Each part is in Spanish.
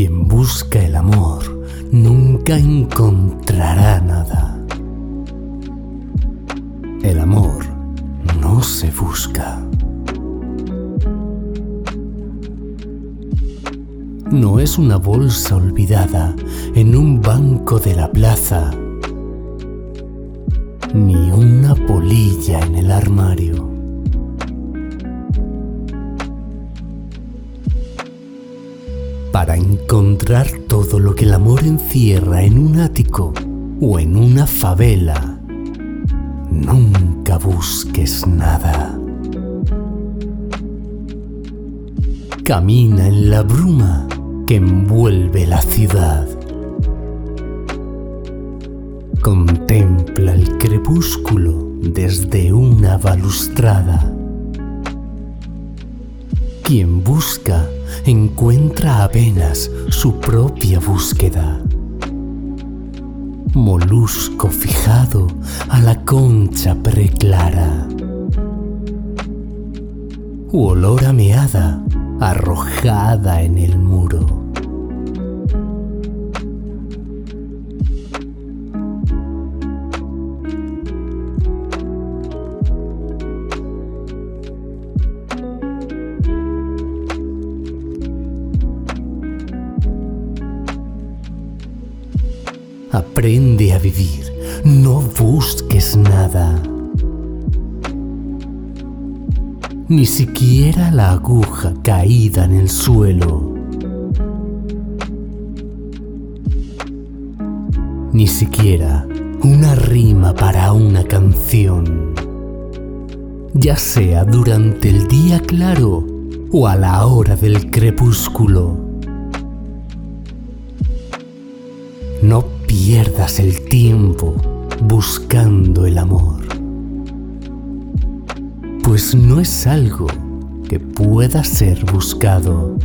Quien busca el amor nunca encontrará nada. El amor no se busca. No es una bolsa olvidada en un banco de la plaza, ni una polilla en el armario. Para encontrar todo lo que el amor encierra en un ático o en una favela, nunca busques nada. Camina en la bruma que envuelve la ciudad. Contempla el crepúsculo desde una balustrada. Quien busca encuentra apenas su propia búsqueda. Molusco fijado a la concha preclara. U olor a meada arrojada en el muro. Aprende a vivir, no busques nada. Ni siquiera la aguja caída en el suelo. Ni siquiera una rima para una canción. Ya sea durante el día claro o a la hora del crepúsculo. No pierdas el tiempo buscando el amor, pues no es algo que pueda ser buscado.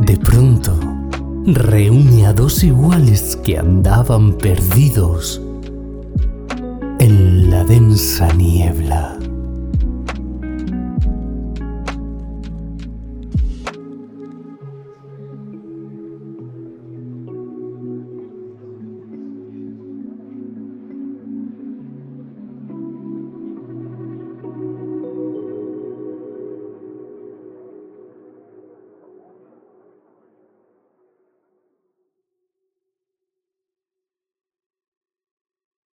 De pronto, reúne a dos iguales que andaban perdidos en la densa niebla.